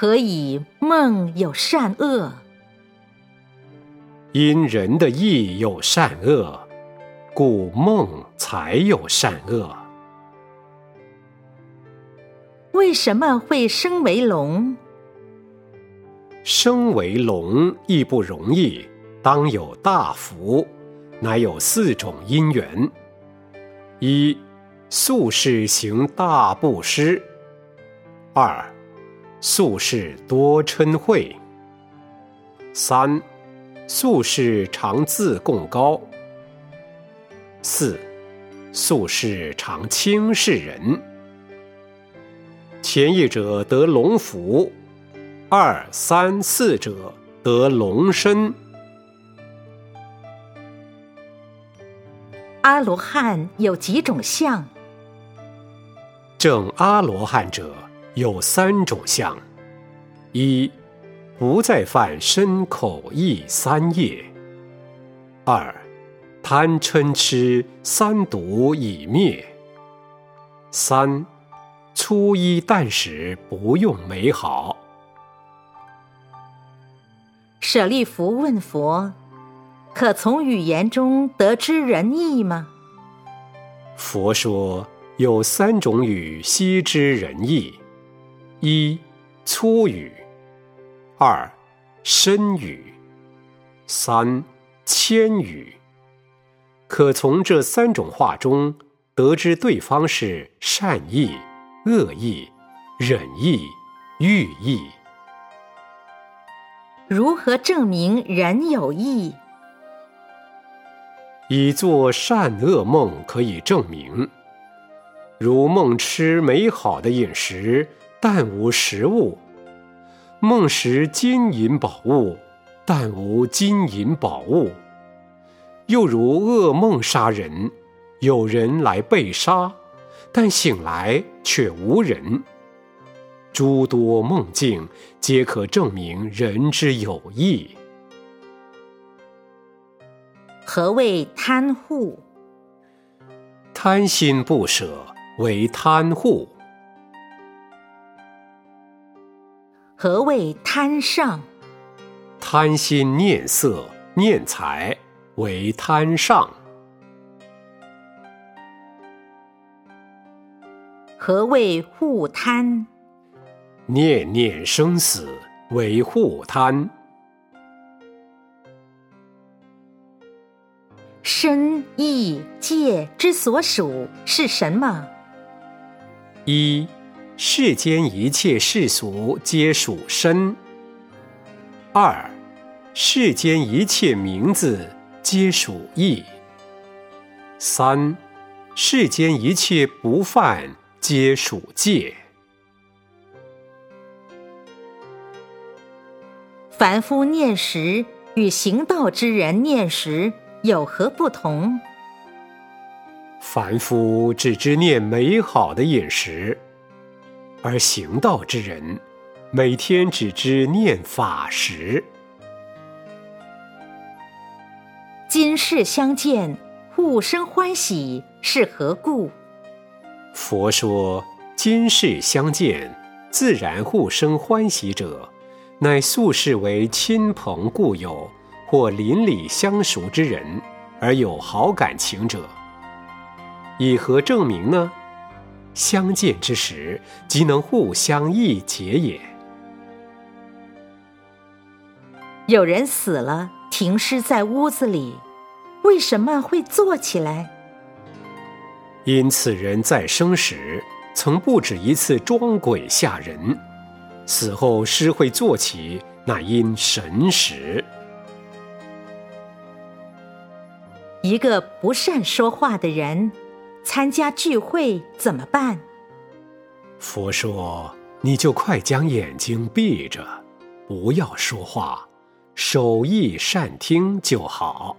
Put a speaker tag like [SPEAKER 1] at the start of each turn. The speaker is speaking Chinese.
[SPEAKER 1] 何以梦有善恶？
[SPEAKER 2] 因人的意有善恶，故梦才有善恶。
[SPEAKER 1] 为什么会生为龙？
[SPEAKER 2] 生为龙亦不容易，当有大福，乃有四种因缘：一、宿世行大布施；二、素世多嗔恚；三、素世常自贡高；四、素世常轻视人。前一者得龙福，二三四者得龙身。
[SPEAKER 1] 阿罗汉有几种相？
[SPEAKER 2] 正阿罗汉者有三种相：一、不再犯身口意三业；二、贪嗔痴三毒已灭；三。粗衣淡食，不用美好。
[SPEAKER 1] 舍利弗问佛：“可从语言中得知仁义吗？”
[SPEAKER 2] 佛说：“有三种语悉知仁义：一、粗语；二、深语；三、谦语。可从这三种话中得知对方是善意。”恶意、忍意、欲意，
[SPEAKER 1] 如何证明人有意？
[SPEAKER 2] 以做善恶梦可以证明。如梦吃美好的饮食，但无实物；梦食金银宝物，但无金银宝物。又如噩梦杀人，有人来被杀。但醒来却无人，诸多梦境皆可证明人之有意。
[SPEAKER 1] 何谓贪护？
[SPEAKER 2] 贪心不舍为贪护。
[SPEAKER 1] 何谓贪上？
[SPEAKER 2] 贪心念色念财为贪上。
[SPEAKER 1] 何谓护贪？
[SPEAKER 2] 念念生死为护贪。
[SPEAKER 1] 身意界之所属是什么？
[SPEAKER 2] 一，世间一切世俗皆属身。二，世间一切名字皆属意。三，世间一切不犯。皆属戒。
[SPEAKER 1] 凡夫念时与行道之人念时有何不同？
[SPEAKER 2] 凡夫只知念美好的饮食，而行道之人每天只知念法时。
[SPEAKER 1] 今世相见，互生欢喜，是何故？
[SPEAKER 2] 佛说：“今世相见，自然互生欢喜者，乃素世为亲朋故友或邻里相熟之人，而有好感情者。以何证明呢？相见之时，即能互相义解也。
[SPEAKER 1] 有人死了，停尸在屋子里，为什么会坐起来？”
[SPEAKER 2] 因此人在生时曾不止一次装鬼吓人，死后尸会坐起，那因神识。
[SPEAKER 1] 一个不善说话的人参加聚会怎么办？
[SPEAKER 2] 佛说：你就快将眼睛闭着，不要说话，手艺善听就好。